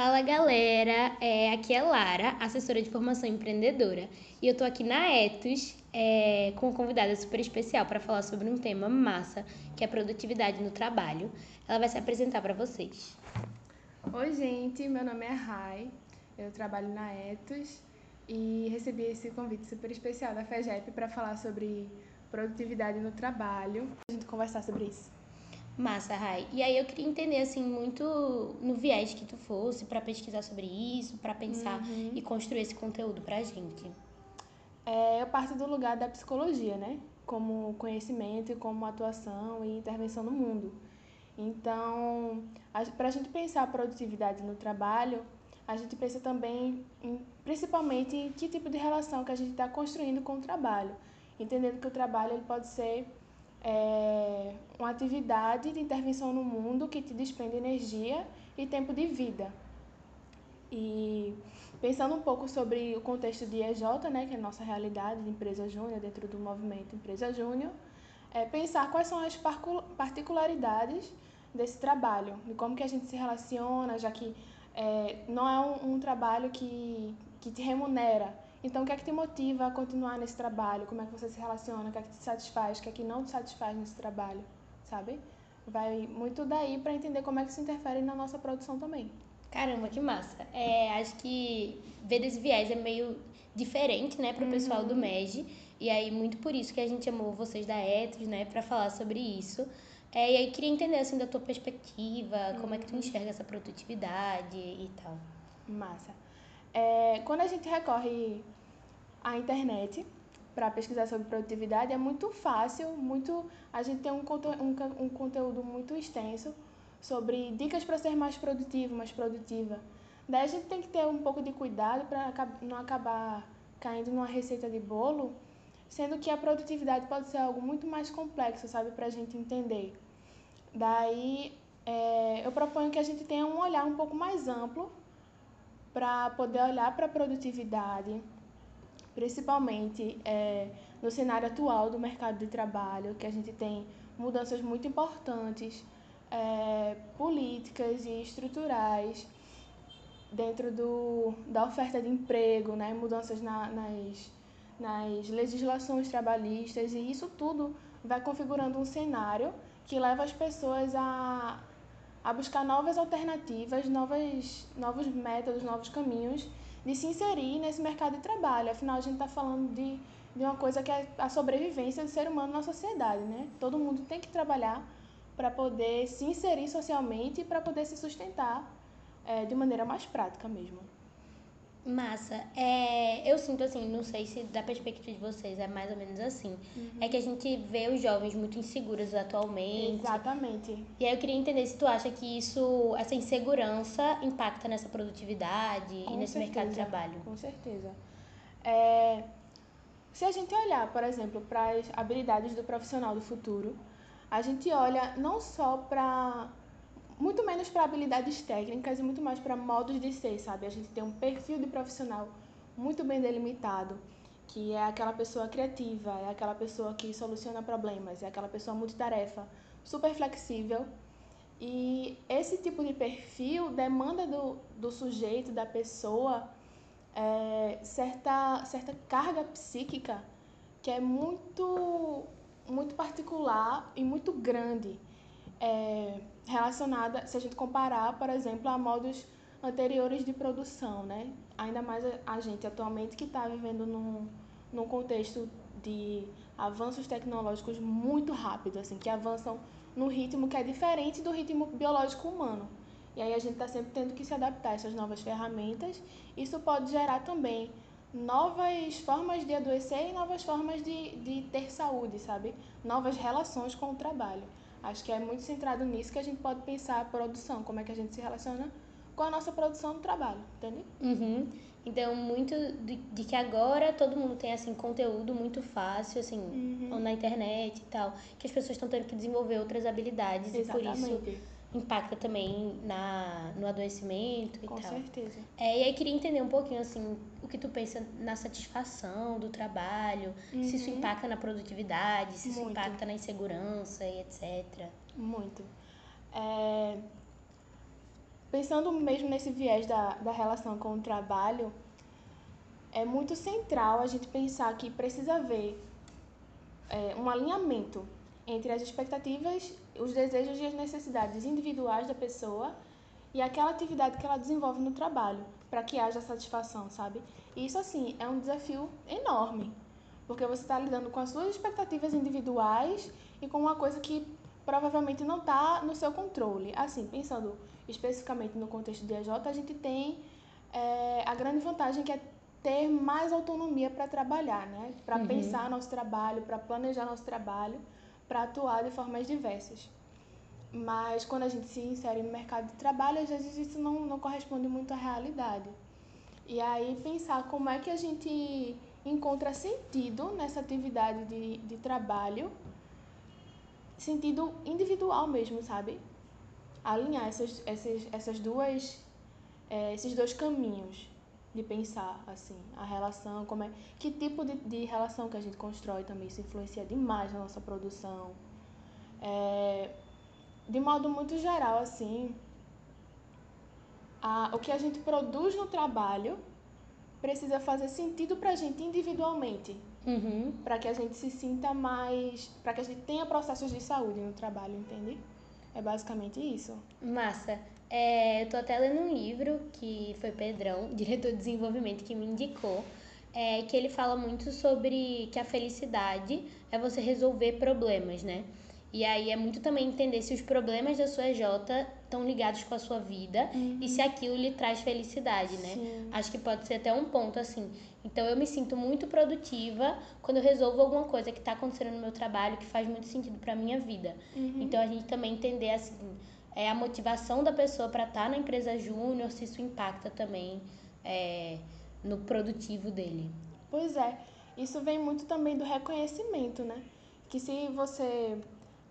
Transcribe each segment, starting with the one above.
Fala galera, é, aqui é Lara, assessora de formação empreendedora, e eu tô aqui na Etos é, com uma convidada super especial para falar sobre um tema massa, que é produtividade no trabalho. Ela vai se apresentar para vocês. Oi, gente, meu nome é Rai, eu trabalho na Etos e recebi esse convite super especial da FEGEP para falar sobre produtividade no trabalho, a gente conversar sobre isso. Massa, Rai. E aí eu queria entender assim muito no viés que tu fosse para pesquisar sobre isso, para pensar uhum. e construir esse conteúdo pra gente. É, eu parto do lugar da psicologia, né? Como conhecimento e como atuação e intervenção no mundo. Então, para a gente pensar a produtividade no trabalho, a gente pensa também, em, principalmente, em que tipo de relação que a gente está construindo com o trabalho. Entendendo que o trabalho ele pode ser é, uma atividade de intervenção no mundo que te despende energia e tempo de vida. E pensando um pouco sobre o contexto de EJ, né, que é a nossa realidade de empresa júnior, dentro do movimento Empresa Júnior, é pensar quais são as particularidades desse trabalho, de como que a gente se relaciona, já que é, não é um, um trabalho que, que te remunera, então, o que é que te motiva a continuar nesse trabalho? Como é que você se relaciona? O que é que te satisfaz? O que é que não te satisfaz nesse trabalho? Sabe? Vai muito daí para entender como é que se interfere na nossa produção também. Caramba, que massa. É, acho que ver desse viés é meio diferente, né, para o uhum. pessoal do MEG. E aí, muito por isso que a gente chamou vocês da Etros, né, para falar sobre isso. É, e aí, queria entender, assim, da tua perspectiva, uhum. como é que tu uhum. enxerga essa produtividade e tal. Massa. É, quando a gente recorre à internet para pesquisar sobre produtividade, é muito fácil, muito a gente tem um, um, um conteúdo muito extenso sobre dicas para ser mais produtivo, mais produtiva. Daí a gente tem que ter um pouco de cuidado para não acabar caindo numa receita de bolo, sendo que a produtividade pode ser algo muito mais complexo, sabe, para a gente entender. Daí é, eu proponho que a gente tenha um olhar um pouco mais amplo para poder olhar para a produtividade, principalmente é, no cenário atual do mercado de trabalho, que a gente tem mudanças muito importantes, é, políticas e estruturais dentro do, da oferta de emprego, né? mudanças na, nas, nas legislações trabalhistas, e isso tudo vai configurando um cenário que leva as pessoas a, a buscar novas alternativas, novas, novos métodos, novos caminhos de se inserir nesse mercado de trabalho. Afinal, a gente está falando de, de uma coisa que é a sobrevivência do ser humano na sociedade, né? Todo mundo tem que trabalhar para poder se inserir socialmente e para poder se sustentar é, de maneira mais prática mesmo. Massa. É, eu sinto assim, não sei se da perspectiva de vocês é mais ou menos assim. Uhum. É que a gente vê os jovens muito inseguros atualmente. Exatamente. E aí eu queria entender se tu acha que isso, essa insegurança impacta nessa produtividade Com e nesse certeza. mercado de trabalho. Com certeza. É, se a gente olhar, por exemplo, para as habilidades do profissional do futuro, a gente olha não só para muito menos para habilidades técnicas e muito mais para modos de ser, sabe? A gente tem um perfil de profissional muito bem delimitado, que é aquela pessoa criativa, é aquela pessoa que soluciona problemas, é aquela pessoa multitarefa, super flexível. E esse tipo de perfil demanda do, do sujeito, da pessoa, é, certa, certa carga psíquica que é muito, muito particular e muito grande é, relacionada, se a gente comparar, por exemplo, a modos anteriores de produção, né? Ainda mais a gente atualmente que está vivendo num, num contexto de avanços tecnológicos muito rápidos, assim, que avançam no ritmo que é diferente do ritmo biológico humano. E aí a gente está sempre tendo que se adaptar a essas novas ferramentas. Isso pode gerar também novas formas de adoecer e novas formas de, de ter saúde, sabe? Novas relações com o trabalho. Acho que é muito centrado nisso que a gente pode pensar a produção, como é que a gente se relaciona com a nossa produção do trabalho, entende? Uhum. Então, muito de, de, que agora todo mundo tem, assim, conteúdo muito fácil, assim, uhum. na internet e tal, que as pessoas estão tendo que desenvolver outras habilidades Exatamente. e por isso impacta também na, no adoecimento e Com tal. Com certeza. É, e aí queria entender um pouquinho, assim, o que tu pensa na satisfação do trabalho, uhum. se isso uhum. impacta na produtividade, se isso impacta na insegurança e etc. Muito. É... pensando mesmo nesse viés da, da relação com o trabalho, é muito central a gente pensar que precisa haver é, um alinhamento entre as expectativas, os desejos e as necessidades individuais da pessoa e aquela atividade que ela desenvolve no trabalho, para que haja satisfação, sabe? E isso, assim, é um desafio enorme, porque você está lidando com as suas expectativas individuais e com uma coisa que provavelmente não está no seu controle. Assim, pensando especificamente no contexto de EJ, a gente tem é, a grande vantagem que é ter mais autonomia para trabalhar, né? Para uhum. pensar nosso trabalho, para planejar nosso trabalho, para atuar de formas diversas. Mas quando a gente se insere no mercado de trabalho, às vezes isso não, não corresponde muito à realidade. E aí pensar como é que a gente encontra sentido nessa atividade de, de trabalho, sentido individual mesmo, sabe? Alinhar essas, essas, essas duas, é, esses dois caminhos de pensar assim a relação como é que tipo de, de relação que a gente constrói também isso influencia demais na nossa produção. É, de modo muito geral assim a, o que a gente produz no trabalho precisa fazer sentido para a gente individualmente. Uhum. para que a gente se sinta mais para que a gente tenha processos de saúde no trabalho entende? É basicamente isso. Massa é, eu tô até lendo um livro que foi Pedrão, diretor de desenvolvimento, que me indicou, é, que ele fala muito sobre que a felicidade é você resolver problemas, né? E aí é muito também entender se os problemas da sua EJ estão ligados com a sua vida uhum. e se aquilo lhe traz felicidade, né? Sim. Acho que pode ser até um ponto assim. Então eu me sinto muito produtiva quando eu resolvo alguma coisa que está acontecendo no meu trabalho que faz muito sentido para minha vida. Uhum. Então a gente também entender assim é, a motivação da pessoa para estar tá na empresa júnior, se isso impacta também é, no produtivo dele. Pois é, isso vem muito também do reconhecimento, né? Que se você,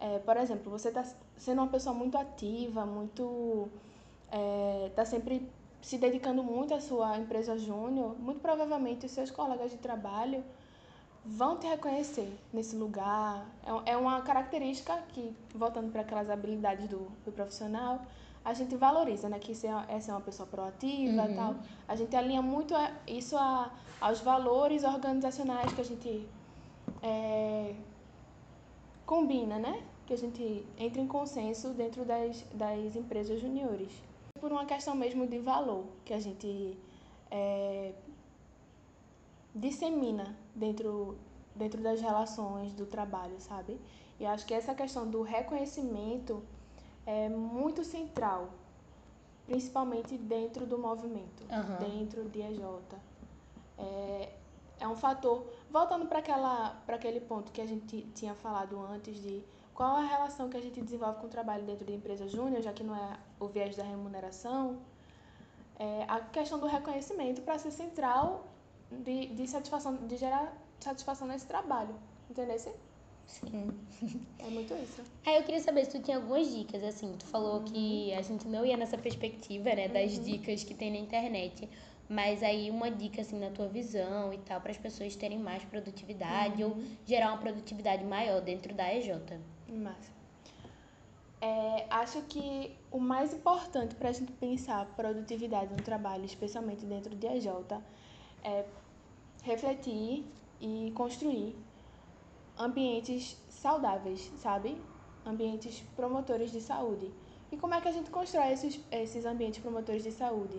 é, por exemplo, você está sendo uma pessoa muito ativa, muito. está é, sempre se dedicando muito à sua empresa júnior, muito provavelmente os seus colegas de trabalho vão te reconhecer nesse lugar. É, é uma característica que, voltando para aquelas habilidades do, do profissional, a gente valoriza, né? Que essa é, é uma pessoa proativa uhum. tal. A gente alinha muito isso a, aos valores organizacionais que a gente é, combina, né? Que a gente entra em consenso dentro das, das empresas juniores. Por uma questão mesmo de valor que a gente é, dissemina dentro, dentro das relações do trabalho, sabe? E acho que essa questão do reconhecimento é muito central, principalmente dentro do movimento, uhum. dentro de EJ. É, é um fator. Voltando para aquele ponto que a gente tinha falado antes de qual a relação que a gente desenvolve com o trabalho dentro de empresa júnior, já que não é o viés da remuneração, é, a questão do reconhecimento para ser central de, de satisfação, de gerar satisfação nesse trabalho. Entendeu? Sim. É muito isso. Aí eu queria saber se tu tinha algumas dicas, assim. Tu falou uhum. que a gente não ia nessa perspectiva, né, das uhum. dicas que tem na internet. Mas aí uma dica, assim, na tua visão e tal, para as pessoas terem mais produtividade uhum. ou gerar uma produtividade maior dentro da EJ. Massa. É, acho que o mais importante para a gente pensar produtividade no trabalho, especialmente dentro de EJ, é refletir e construir ambientes saudáveis, sabe? Ambientes promotores de saúde. E como é que a gente constrói esses, esses ambientes promotores de saúde?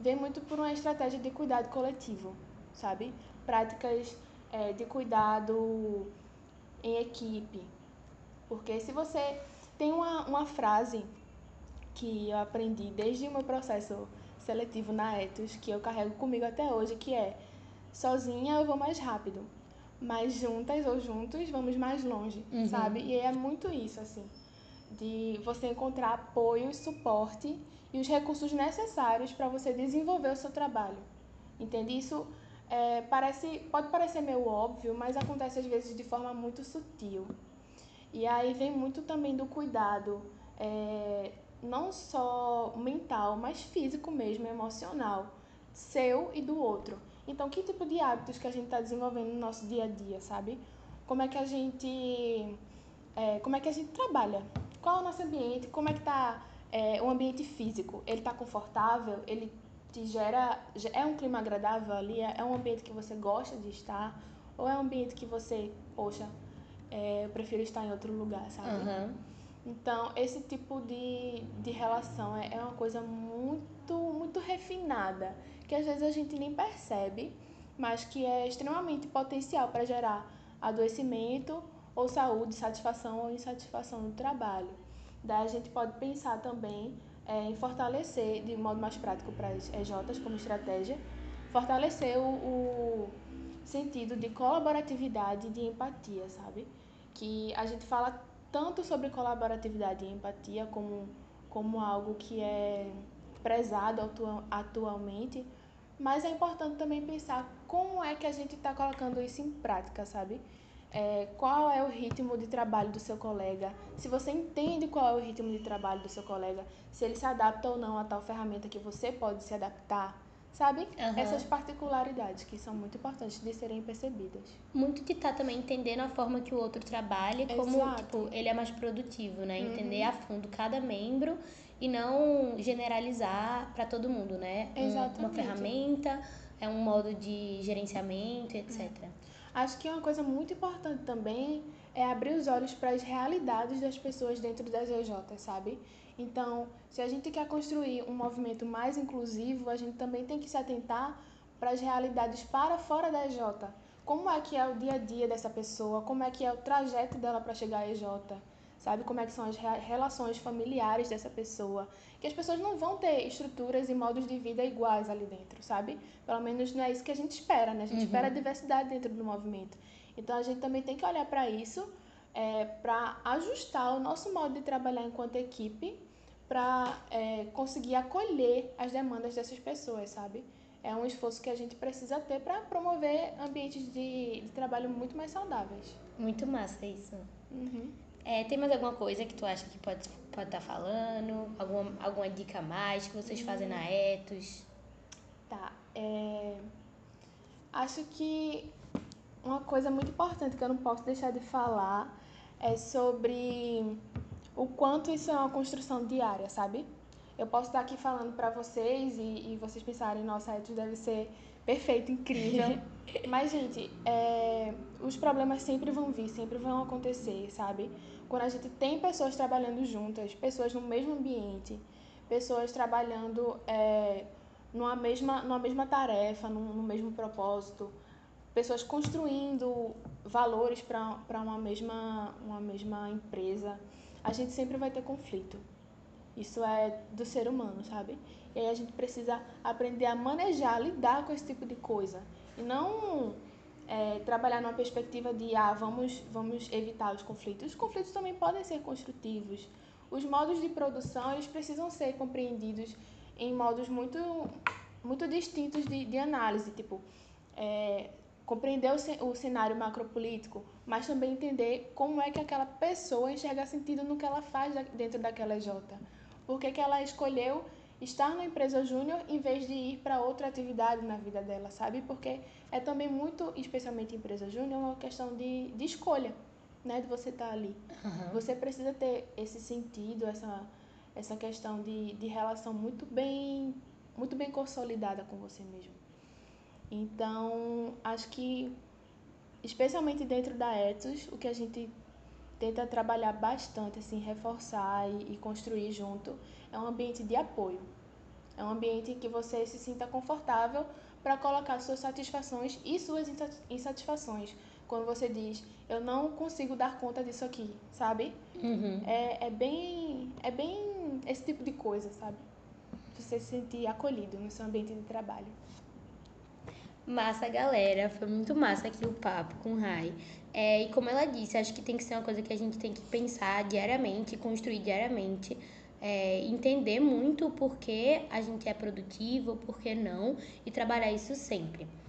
Vem muito por uma estratégia de cuidado coletivo, sabe? Práticas é, de cuidado em equipe. Porque se você tem uma, uma frase que eu aprendi desde o meu processo seletivo na Etos, que eu carrego comigo até hoje, que é sozinha eu vou mais rápido, mas juntas ou juntos vamos mais longe, uhum. sabe? E é muito isso, assim, de você encontrar apoio e suporte e os recursos necessários para você desenvolver o seu trabalho. Entende? Isso é, parece, pode parecer meio óbvio, mas acontece às vezes de forma muito sutil. E aí vem muito também do cuidado, é, não só mental, mas físico mesmo, emocional, seu e do outro. Então, que tipo de hábitos que a gente está desenvolvendo no nosso dia a dia, sabe? Como é que a gente, é, como é que a gente trabalha? Qual é o nosso ambiente? Como é que está é, o ambiente físico, ele está confortável, ele te gera, é um clima agradável ali, é um ambiente que você gosta de estar, ou é um ambiente que você, poxa, é, eu prefiro estar em outro lugar, sabe? Uhum. Então, esse tipo de, de relação é, é uma coisa muito, muito refinada, que às vezes a gente nem percebe, mas que é extremamente potencial para gerar adoecimento ou saúde, satisfação ou insatisfação no trabalho. Daí a gente pode pensar também é, em fortalecer, de modo mais prático para as EJs como estratégia, fortalecer o, o sentido de colaboratividade e de empatia, sabe? Que a gente fala tanto sobre colaboratividade e empatia como, como algo que é prezado atu atualmente, mas é importante também pensar como é que a gente está colocando isso em prática, sabe? É, qual é o ritmo de trabalho do seu colega, se você entende qual é o ritmo de trabalho do seu colega, se ele se adapta ou não a tal ferramenta que você pode se adaptar, sabe? Uhum. Essas particularidades que são muito importantes de serem percebidas. Muito de estar tá também entendendo a forma que o outro trabalha, como tipo, ele é mais produtivo, né? Uhum. Entender a fundo cada membro e não generalizar para todo mundo, né? Exatamente. uma ferramenta, é um modo de gerenciamento, etc. Uhum. Acho que uma coisa muito importante também é abrir os olhos para as realidades das pessoas dentro das EJ, sabe? Então, se a gente quer construir um movimento mais inclusivo, a gente também tem que se atentar para as realidades para fora da EJ. Como é que é o dia a dia dessa pessoa? Como é que é o trajeto dela para chegar à EJ? Sabe? Como é que são as relações familiares dessa pessoa. Que as pessoas não vão ter estruturas e modos de vida iguais ali dentro, sabe? Pelo menos não é isso que a gente espera, né? A gente uhum. espera a diversidade dentro do movimento. Então a gente também tem que olhar para isso, é, para ajustar o nosso modo de trabalhar enquanto equipe, para é, conseguir acolher as demandas dessas pessoas, sabe? É um esforço que a gente precisa ter para promover ambientes de, de trabalho muito mais saudáveis. Muito massa isso. Uhum. É, tem mais alguma coisa que tu acha que pode estar pode tá falando? Alguma, alguma dica a mais que vocês fazem na hum. Etos? Tá. É... Acho que uma coisa muito importante que eu não posso deixar de falar é sobre o quanto isso é uma construção diária, sabe? Eu posso estar aqui falando para vocês e, e vocês pensarem, nossa, Etos deve ser perfeito, incrível. Mas, gente, é, os problemas sempre vão vir, sempre vão acontecer, sabe? Quando a gente tem pessoas trabalhando juntas, pessoas no mesmo ambiente, pessoas trabalhando é, numa, mesma, numa mesma tarefa, num, no mesmo propósito, pessoas construindo valores para uma mesma, uma mesma empresa, a gente sempre vai ter conflito. Isso é do ser humano, sabe? E aí a gente precisa aprender a manejar, lidar com esse tipo de coisa. E não é, trabalhar numa perspectiva de, ah, vamos, vamos evitar os conflitos. Os conflitos também podem ser construtivos. Os modos de produção, eles precisam ser compreendidos em modos muito, muito distintos de, de análise. Tipo, é, compreender o, o cenário macropolítico, mas também entender como é que aquela pessoa enxerga sentido no que ela faz dentro daquela J. Por que, que ela escolheu estar na empresa júnior em vez de ir para outra atividade na vida dela, sabe? Porque é também muito, especialmente em empresa júnior, uma questão de, de escolha, né? De você estar tá ali. Uhum. Você precisa ter esse sentido, essa, essa questão de, de relação muito bem, muito bem consolidada com você mesmo. Então, acho que, especialmente dentro da Etos, o que a gente tenta trabalhar bastante, assim, reforçar e, e construir junto, é um ambiente de apoio. É um ambiente em que você se sinta confortável para colocar suas satisfações e suas insatisfações. Quando você diz, eu não consigo dar conta disso aqui, sabe? Uhum. É, é, bem, é bem esse tipo de coisa, sabe? Você se sentir acolhido no seu ambiente de trabalho. Massa, galera. Foi muito massa aqui o papo com o Rai. É, e como ela disse, acho que tem que ser uma coisa que a gente tem que pensar diariamente, construir diariamente. É, entender muito o porquê a gente é produtivo, por que não, e trabalhar isso sempre.